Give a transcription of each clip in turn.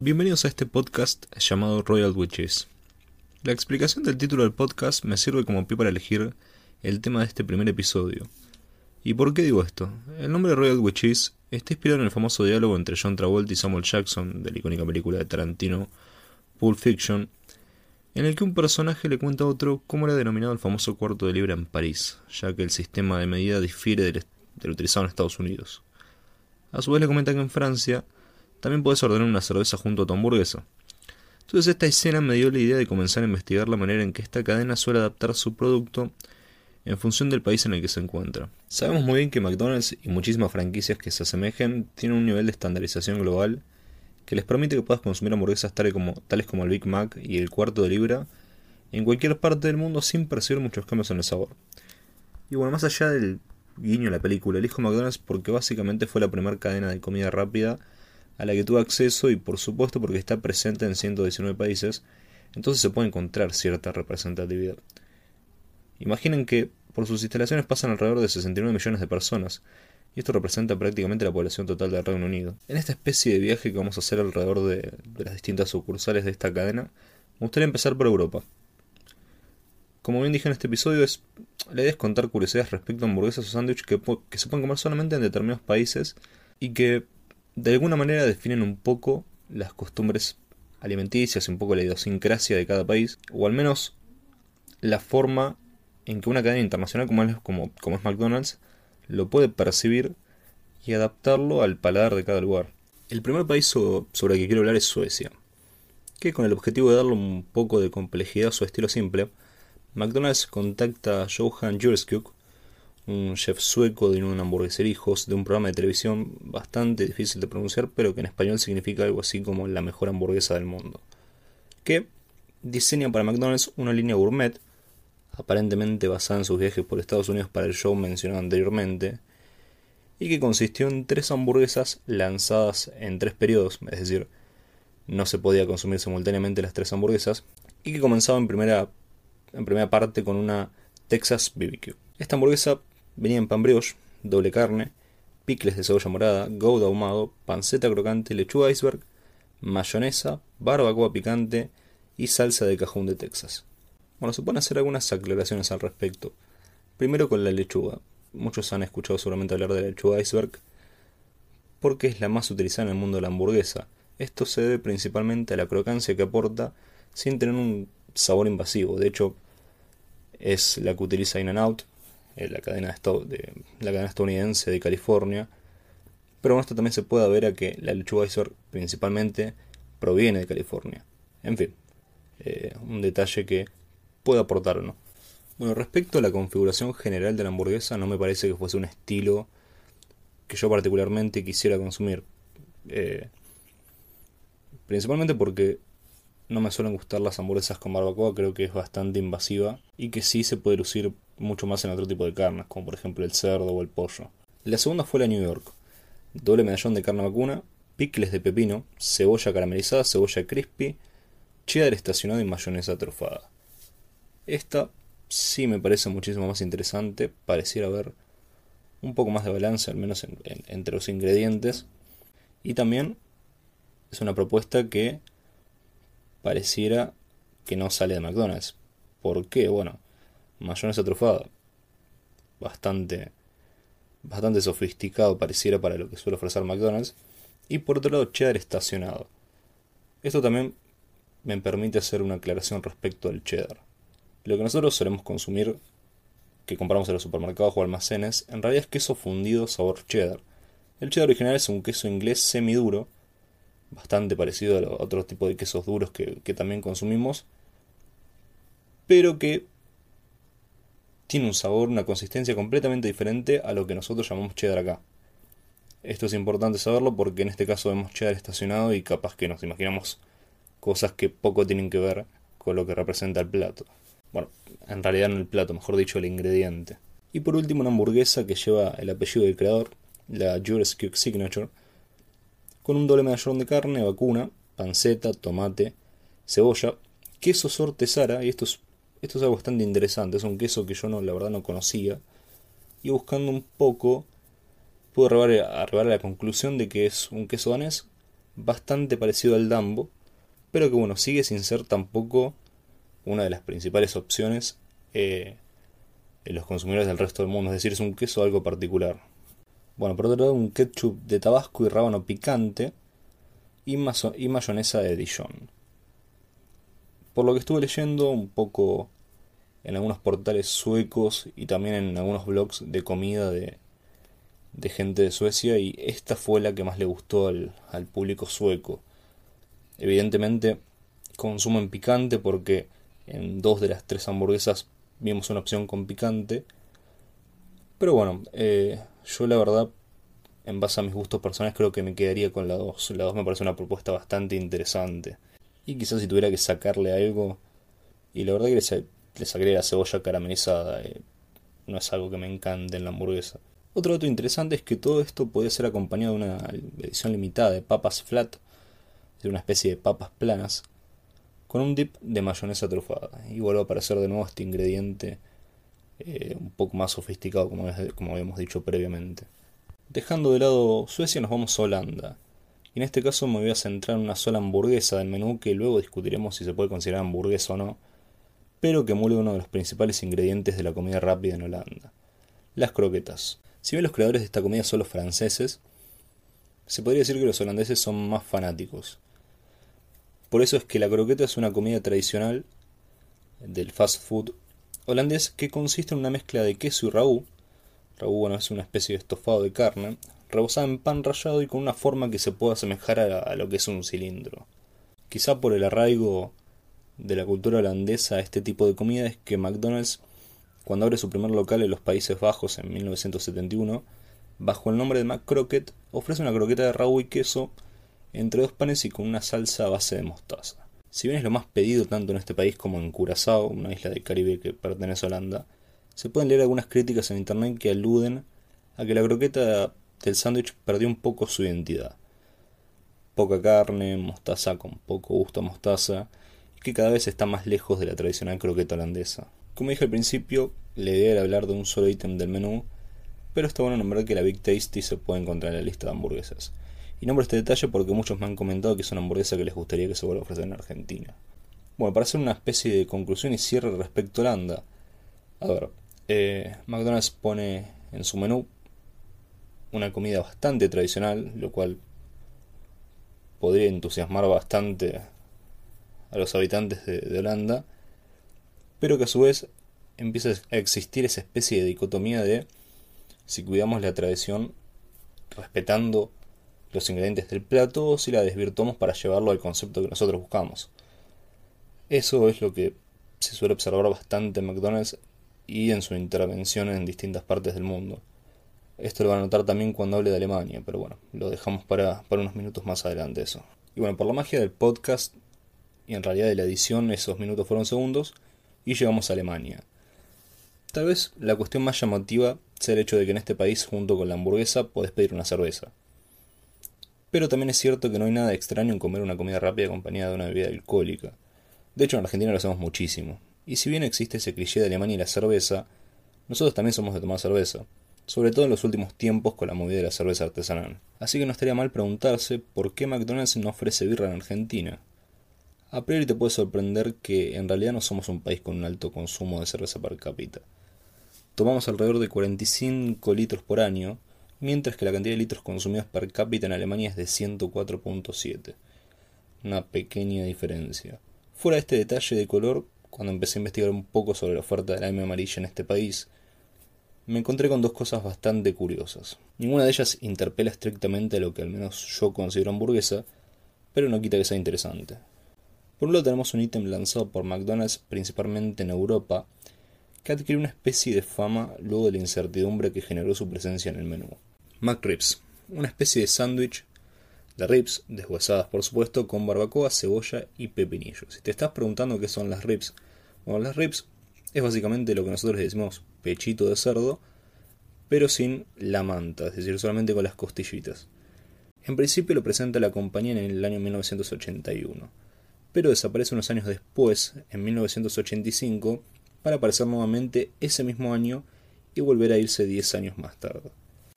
Bienvenidos a este podcast llamado Royal Witches. La explicación del título del podcast me sirve como pie para elegir el tema de este primer episodio. ¿Y por qué digo esto? El nombre Royal Witches está inspirado en el famoso diálogo entre John Travolta y Samuel Jackson de la icónica película de Tarantino Pulp Fiction, en el que un personaje le cuenta a otro cómo era denominado el famoso cuarto de libra en París, ya que el sistema de medida difiere del, utilizado en Estados Unidos. A su vez le comenta que en Francia también puedes ordenar una cerveza junto a tu hamburguesa. Entonces esta escena me dio la idea de comenzar a investigar la manera en que esta cadena suele adaptar su producto en función del país en el que se encuentra. Sabemos muy bien que McDonald's y muchísimas franquicias que se asemejen tienen un nivel de estandarización global que les permite que puedas consumir hamburguesas tales como, tales como el Big Mac y el cuarto de libra en cualquier parte del mundo sin percibir muchos cambios en el sabor. Y bueno, más allá del guiño a la película, elijo McDonald's porque básicamente fue la primera cadena de comida rápida a la que tuve acceso y por supuesto porque está presente en 119 países, entonces se puede encontrar cierta representatividad. Imaginen que por sus instalaciones pasan alrededor de 69 millones de personas, y esto representa prácticamente la población total del Reino Unido. En esta especie de viaje que vamos a hacer alrededor de, las distintas sucursales de esta cadena, me gustaría empezar por Europa. Como bien dije en este episodio, es, la idea es contar curiosidades respecto a hamburguesas o sándwiches que, que se pueden comer solamente en determinados países y que de alguna manera definen un poco las costumbres alimenticias y un poco la idiosincrasia de cada país, o al menos la forma en que una cadena internacional como es, como, es McDonald's lo puede percibir y adaptarlo al paladar de cada lugar. El primer país sobre el que quiero hablar es Suecia, que con el objetivo de darle un poco de complejidad a su estilo simple, McDonald's contacta a Johan Jureskuk, un chef sueco de una hamburguesería de un programa de televisión bastante difícil de pronunciar, pero que en español significa algo así como la mejor hamburguesa del mundo, que diseña para McDonald's una línea gourmet aparentemente basada en sus viajes por Estados Unidos para el show mencionado anteriormente, y que consistió en tres hamburguesas lanzadas en tres periodos, es decir, no se podía consumir simultáneamente las tres hamburguesas, y que comenzaba en primera, en primera parte con una Texas BBQ. Esta hamburguesa venía en pan brioche, doble carne, picles de cebolla morada, gouda ahumado, panceta crocante, lechuga iceberg, mayonesa, barbacoa picante y salsa de cajón de Texas. Bueno, se pueden hacer algunas aclaraciones al respecto. Primero con la lechuga. Muchos han escuchado seguramente hablar de la lechuga iceberg porque es la más utilizada en el mundo de la hamburguesa. Esto se debe principalmente a la crocancia que aporta sin tener un sabor invasivo. De hecho, es la que utiliza In-N-Out, eh, la cadena, de, la cadena estadounidense de California. Pero con esto también se puede ver a que la lechuga iceberg principalmente proviene de California. En fin, eh, un detalle que puede aportar o no. Bueno, respecto a la configuración general de la hamburguesa, no me parece que fuese un estilo que yo particularmente quisiera consumir. Eh, principalmente porque no me suelen gustar las hamburguesas con barbacoa, creo que es bastante invasiva y que sí se puede lucir mucho más en otro tipo de carnes, como por ejemplo el cerdo o el pollo. La segunda fue la New York. Doble medallón de carne vacuna, picles de pepino, cebolla caramelizada, cebolla crispy, cheddar estacionado y mayonesa trufada. Esta sí me parece muchísimo más interesante, pareciera haber un poco más de balance, al menos entre los ingredientes. Y también es una propuesta que pareciera que no sale de McDonald's. ¿Por qué? Bueno, mayonesa trufada. Bastante, bastante sofisticado pareciera para lo que suele ofrecer McDonald's. Y por otro lado, cheddar estacionado. Esto también me permite hacer una aclaración respecto al cheddar. Lo que nosotros solemos consumir, que compramos en los supermercados o almacenes, en realidad es queso fundido sabor cheddar. El cheddar original es un queso inglés semiduro, bastante parecido a otros tipos de quesos duros que, que también consumimos, pero que tiene un sabor, una consistencia completamente diferente a lo que nosotros llamamos cheddar acá. Esto es importante saberlo porque en este caso vemos cheddar estacionado y capaz que nos imaginamos cosas que poco tienen que ver con lo que representa el plato. Bueno, en realidad en el plato, mejor dicho, el ingrediente. Y por último, una hamburguesa que lleva el apellido del creador, la Cook Signature, con un doble medallón de carne, vacuna, panceta, tomate, cebolla, queso sortesara, y esto es, esto es algo bastante interesante, es un queso que yo no, la verdad no conocía, y buscando un poco pude arribar, arribar a la conclusión de que es un queso danés bastante parecido al dambo, pero que bueno, sigue sin ser tampoco una de las principales opciones eh, en los consumidores del resto del mundo, es decir, es un queso algo particular. Bueno, por otro lado, un ketchup de tabasco y rábano picante y, y mayonesa de Dijon. Por lo que estuve leyendo un poco en algunos portales suecos y también en algunos blogs de comida de, de gente de Suecia y esta fue la que más le gustó al, al público sueco. Evidentemente consumen picante porque en dos de las tres hamburguesas vimos una opción con picante. Pero bueno, eh, yo la verdad, en base a mis gustos personales, creo que me quedaría con la 2. La 2 me parece una propuesta bastante interesante. Y quizás si tuviera que sacarle algo, y la verdad que le, le la cebolla caramelizada, eh, no es algo que me encante en la hamburguesa. Otro dato interesante es que todo esto puede ser acompañado de una edición limitada de papas flat, de una especie de papas planas, con un dip de mayonesa trufada. Y vuelve a aparecer de nuevo este ingrediente eh, un poco más sofisticado, como, como habíamos dicho previamente. Dejando de lado Suecia, nos vamos a Holanda. Y en este caso me voy a centrar en una sola hamburguesa del menú que luego discutiremos si se puede considerar hamburguesa o no, pero que mueve uno de los principales ingredientes de la comida rápida en Holanda, las croquetas. Si bien los creadores de esta comida son los franceses, se podría decir que los holandeses son más fanáticos. Por eso es que la croqueta es una comida tradicional del fast food holandés que consiste en una mezcla de queso y raú. Raú bueno, es una especie de estofado de carne, rebozada en pan rallado y con una forma que se pueda asemejar a, lo que es un cilindro. Quizá por el arraigo de la cultura holandesa a este tipo de comida es que McDonald's cuando abre su primer local en los Países Bajos en 1971, bajo el nombre de McCrocket, ofrece una croqueta de rabo y queso entre dos panes y con una salsa a base de mostaza. Si bien es lo más pedido tanto en este país como en Curazao, una isla del Caribe que pertenece a Holanda, se pueden leer algunas críticas en internet que aluden a que la croqueta del sándwich perdió un poco su identidad. Poca carne, mostaza con poco gusto a mostaza, y que cada vez está más lejos de la tradicional croqueta holandesa. Como dije al principio, la idea era hablar de un solo ítem del menú, pero está bueno nombrar que la Big Tasty se puede encontrar en la lista de hamburguesas. Y nombro este detalle porque muchos me han comentado que es una hamburguesa que les gustaría que se vuelva a ofrecer en Argentina. Bueno, para hacer una especie de conclusión y cierre respecto a Holanda. A ver, eh, McDonald's pone en su menú una comida bastante tradicional, lo cual podría entusiasmar bastante a los habitantes de Holanda pero que a su vez empieza a existir esa especie de dicotomía de si cuidamos la tradición respetando los ingredientes del plato si la desvirtuamos para llevarlo al concepto que nosotros buscamos. Eso es lo que se suele observar bastante en McDonald's y en su intervención en distintas partes del mundo. Esto lo van a notar también cuando hable de Alemania, pero bueno, lo dejamos para, para unos minutos más adelante eso. Y bueno, por la magia del podcast y en realidad de la edición, esos minutos fueron segundos, y llegamos a Alemania. Tal vez la cuestión más llamativa sea el hecho de que en este país, junto con la hamburguesa, podés pedir una cerveza. Pero también es cierto que no hay nada extraño en comer una comida rápida acompañada de una bebida alcohólica. De hecho, en Argentina lo hacemos muchísimo. Y si bien existe ese cliché de Alemania y la cerveza, nosotros también somos de tomar cerveza, sobre todo en los últimos tiempos con la movida de la cerveza artesanal. Así que no estaría mal preguntarse por qué McDonald's no ofrece birra en Argentina. A priori te puede sorprender que en realidad no somos un país con un alto consumo de cerveza per cápita. Tomamos alrededor de 45 litros por año, mientras que la cantidad de litros consumidos per cápita en Alemania es de 104.7. Una pequeña diferencia. Fuera de este detalle de color, cuando empecé a investigar un poco sobre la oferta de la amarilla en este país, me encontré con dos cosas bastante curiosas. Ninguna de ellas interpela estrictamente a lo que al menos yo considero hamburguesa, pero no quita que sea interesante. Por un lado tenemos un ítem lanzado por McDonald's principalmente en Europa, que adquirió una especie de fama luego de la incertidumbre que generó su presencia en el menú. McRibs, una especie de sándwich de ribs, deshuesadas por supuesto, con barbacoa, cebolla y pepinillo. Si te estás preguntando qué son las ribs, bueno, las ribs es básicamente lo que nosotros decimos pechito de cerdo, pero sin la manta, es decir, solamente con las costillitas. En principio lo presenta la compañía en el año 1981 pero desaparece unos años después, en 1985, para aparecer nuevamente ese mismo año y volver a irse 10 años más tarde.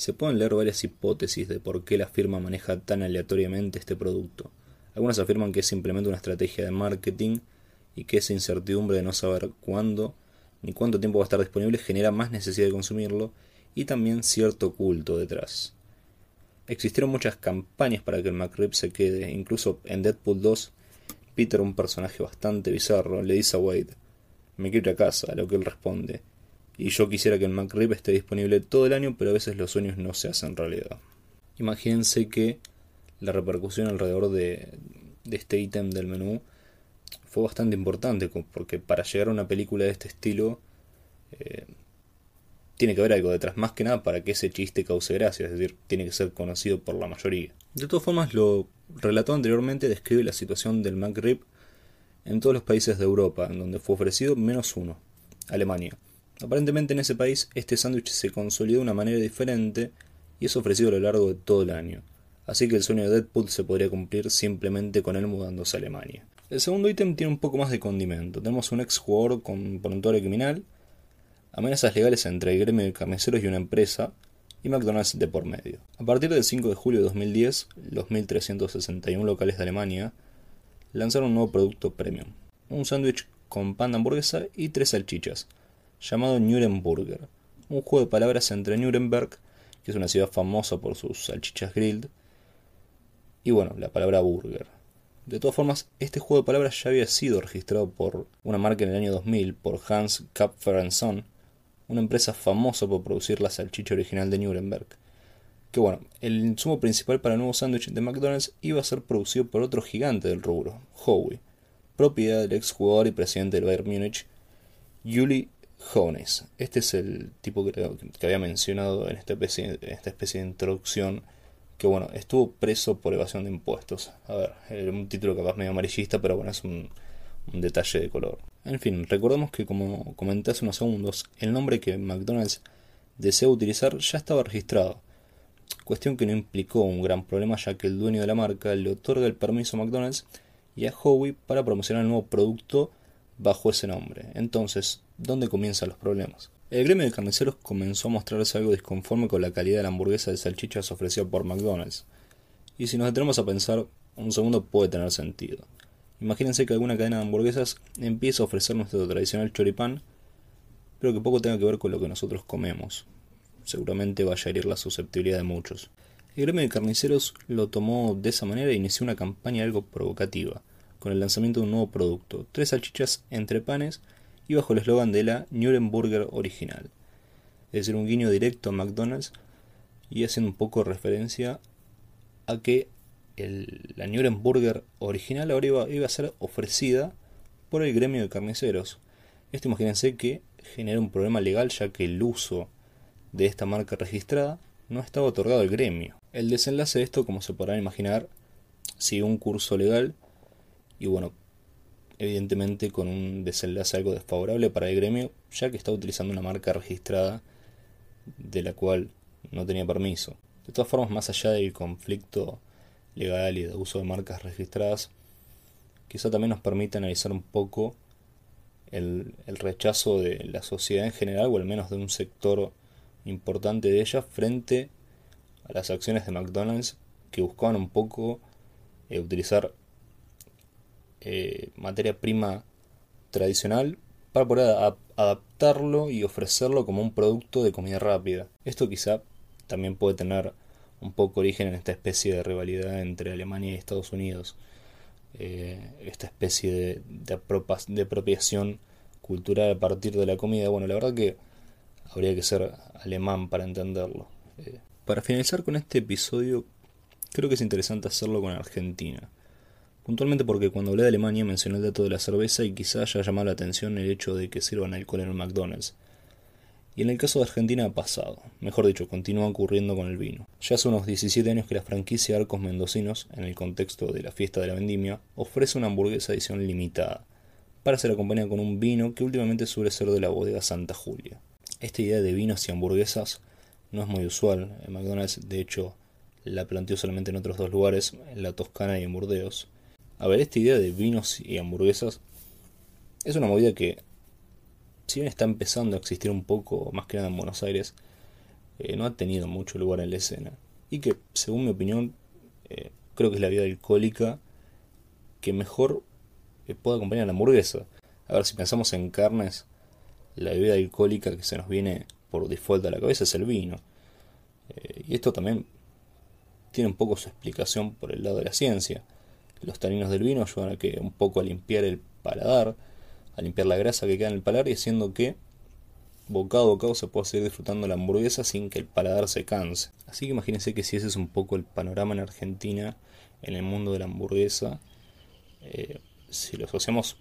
Se pueden leer varias hipótesis de por qué la firma maneja tan aleatoriamente este producto. Algunas afirman que es simplemente una estrategia de marketing y que esa incertidumbre de no saber cuándo ni cuánto tiempo va a estar disponible genera más necesidad de consumirlo y también cierto culto detrás. Existieron muchas campañas para que el McRib se quede, incluso en Deadpool 2, Peter, un personaje bastante bizarro, le dice a Wade, me quiero ir a casa, a lo que él responde, y yo quisiera que el McRib esté disponible todo el año, pero a veces los sueños no se hacen realidad. Imagínense que la repercusión alrededor de, de este ítem del menú fue bastante importante, porque para llegar a una película de este estilo eh, tiene que haber algo detrás, más que nada para que ese chiste cause gracia, es decir, tiene que ser conocido por la mayoría. De todas formas, lo relatado anteriormente describe la situación del McRib en todos los países de Europa, en donde fue ofrecido menos uno, Alemania. Aparentemente en ese país este sándwich se consolidó de una manera diferente y es ofrecido a lo largo de todo el año. Así que el sueño de Deadpool se podría cumplir simplemente con él mudándose a Alemania. El segundo ítem tiene un poco más de condimento. Tenemos un ex jugador con prontuario criminal, amenazas legales entre el gremio de carniceros y una empresa, y McDonald's de por medio. A partir del 5 de julio de 2010, los 1.361 locales de Alemania lanzaron un nuevo producto premium, un sándwich con pan de hamburguesa y tres salchichas, llamado Nuremburger, un juego de palabras entre Nuremberg, que es una ciudad famosa por sus salchichas grilled, y bueno, la palabra burger. De todas formas, este juego de palabras ya había sido registrado por una marca en el año 2000 por Hans Kapfer Son, una empresa famosa por producir la salchicha original de Nuremberg. Que bueno, el insumo principal para el nuevo sándwich de McDonald's iba a ser producido por otro gigante del rubro, Howie, propiedad del ex jugador y presidente del Bayern Múnich, Juli Hoeneß. Este es el tipo que, había mencionado en esta, especie, de introducción, que bueno, estuvo preso por evasión de impuestos. A ver, era un título capaz medio amarillista, pero bueno, es un, un detalle de color. En fin, recordemos que como comenté hace unos segundos, el nombre que McDonald's desea utilizar ya estaba registrado, cuestión que no implicó un gran problema ya que el dueño de la marca le otorga el permiso a McDonald's y a Howie para promocionar el nuevo producto bajo ese nombre. Entonces, ¿dónde comienzan los problemas? El gremio de carniceros comenzó a mostrarse algo disconforme con la calidad de la hamburguesa de salchichas ofrecida por McDonald's. Y si nos detenemos a pensar, un segundo puede tener sentido. Imagínense que alguna cadena de hamburguesas empieza a ofrecer nuestro tradicional choripán, pero que poco tenga que ver con lo que nosotros comemos. Seguramente vaya a herir la susceptibilidad de muchos. El gremio de carniceros lo tomó de esa manera e inició una campaña algo provocativa, con el lanzamiento de un nuevo producto, tres salchichas entre panes y bajo el eslogan de la Nuremberger original. Es decir, un guiño directo a McDonald's y haciendo un poco referencia a que la Nuremberger original ahora iba, a ser ofrecida por el gremio de carniceros. Esto imagínense que genera un problema legal ya que el uso de esta marca registrada no estaba otorgado al gremio. El desenlace de esto, como se podrán imaginar, sigue un curso legal y bueno, evidentemente con un desenlace algo desfavorable para el gremio, ya que está utilizando una marca registrada de la cual no tenía permiso. De todas formas, más allá del conflicto legal y de uso de marcas registradas, quizá también nos permite analizar un poco el, rechazo de la sociedad en general, o al menos de un sector importante de ella, frente a las acciones de McDonald's que buscaban un poco eh, utilizar eh, materia prima tradicional para poder adaptarlo y ofrecerlo como un producto de comida rápida. Esto quizá también puede tener un poco origen en esta especie de rivalidad entre Alemania y Estados Unidos, eh, esta especie de, apropiación cultural a partir de la comida. Bueno, la verdad que habría que ser alemán para entenderlo. Eh, para finalizar con este episodio, creo que es interesante hacerlo con Argentina. Puntualmente porque cuando hablé de Alemania mencioné el dato de la cerveza y quizá haya llamado la atención el hecho de que sirvan alcohol en el McDonald's. Y en el caso de Argentina ha pasado, mejor dicho, continúa ocurriendo con el vino. Ya hace unos 17 años que la franquicia Arcos Mendocinos, en el contexto de la fiesta de la vendimia, ofrece una hamburguesa edición limitada, para ser acompañada con un vino que últimamente suele ser de la bodega Santa Julia. Esta idea de vinos y hamburguesas no es muy usual, en McDonald's de hecho la planteó solamente en otros dos lugares, en la Toscana y en Burdeos. A ver, esta idea de vinos y hamburguesas es una movida que, si bien está empezando a existir un poco, más que nada en Buenos Aires, eh, no ha tenido mucho lugar en la escena. Y que, según mi opinión, eh, creo que es la vida alcohólica que mejor eh, puede acompañar a la hamburguesa. A ver, si pensamos en carnes, la bebida alcohólica que se nos viene por default a la cabeza es el vino. y esto también tiene un poco su explicación por el lado de la ciencia. Los taninos del vino ayudan a que un poco a limpiar el paladar, a limpiar la grasa que queda en el paladar y haciendo que bocado a bocado se pueda seguir disfrutando la hamburguesa sin que el paladar se canse. Así que imagínense que si ese es un poco el panorama en Argentina en el mundo de la hamburguesa, eh, si lo asociamos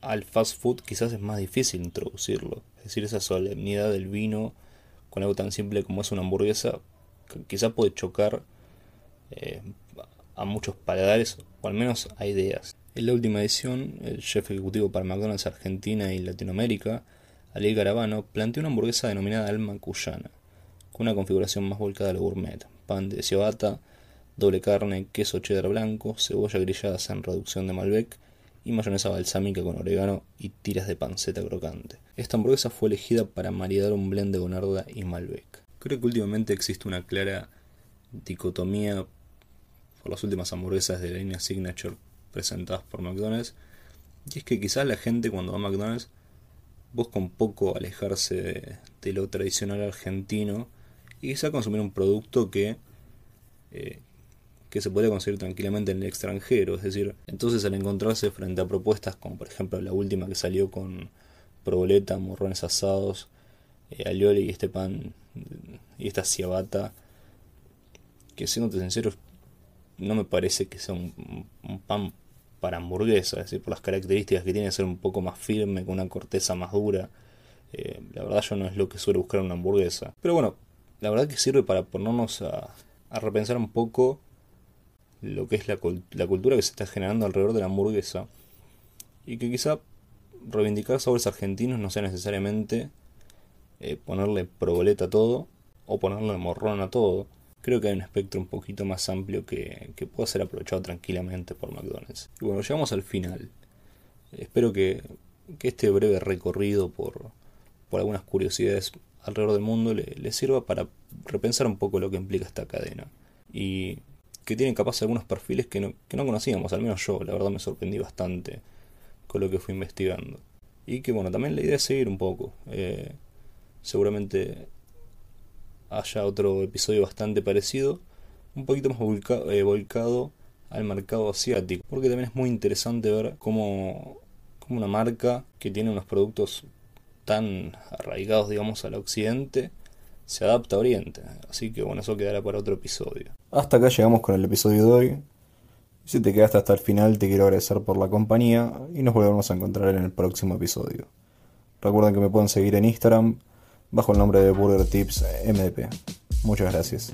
al fast food quizás es más difícil introducirlo. Es decir, esa solemnidad del vino con algo tan simple como es una hamburguesa quizá puede chocar eh, a muchos paladares, o al menos a ideas. En la última edición, el chef ejecutivo para McDonald's Argentina y Latinoamérica, Ali Garabano, planteó una hamburguesa denominada Alma Cuyana, con una configuración más volcada a lo gourmet, pan de ciabatta, doble carne, queso cheddar blanco, cebolla grillada en reducción de Malbec y mayonesa balsámica con orégano y tiras de panceta crocante. Esta hamburguesa fue elegida para maridar un blend de Gonarda y Malbec. Creo que últimamente existe una clara dicotomía por las últimas hamburguesas de línea Signature presentadas por McDonald's. Y es que quizás la gente cuando va a McDonald's busca un poco alejarse de, lo tradicional argentino y quizá consumir un producto que, eh, que se podría conseguir tranquilamente en el extranjero. Es decir, entonces al encontrarse frente a propuestas como por ejemplo la última que salió con proboleta, morrones asados, eh, alioli y este pan y esta ciabatta, que siendo sinceros, no me parece que sea un, pan para hamburguesa, es decir, por las características que tiene ser un poco más firme, con una corteza más dura. Eh, la verdad yo no es lo que suele buscar una hamburguesa. Pero bueno, la verdad que sirve para ponernos a, repensar un poco lo que es la, la, cultura que se está generando alrededor de la hamburguesa. Y que quizá reivindicar sabores argentinos no sea necesariamente eh, ponerle proboleta a todo o ponerle morrón a todo. Creo que hay un espectro un poquito más amplio que, que pueda ser aprovechado tranquilamente por McDonald's. Y bueno, llegamos al final. Espero que, que este breve recorrido por, por algunas curiosidades alrededor del mundo le, sirva para repensar un poco lo que implica esta cadena. Y que tienen capaz algunos perfiles que no, que no conocíamos, al menos yo, la verdad me sorprendí bastante con lo que fui investigando. Y que bueno, también la idea es seguir un poco. Eh, seguramente haya otro episodio bastante parecido, un poquito más eh, volcado al mercado asiático, porque también es muy interesante ver cómo, cómo una marca que tiene unos productos tan arraigados, digamos, al occidente, se adapta a Oriente. Así que bueno, eso quedará para otro episodio. Hasta acá llegamos con el episodio de hoy. Si te quedaste hasta el final, te quiero agradecer por la compañía y nos volvemos a encontrar en el próximo episodio. Recuerden que me pueden seguir en Instagram bajo el nombre de Burger Tips MDP. Muchas gracias.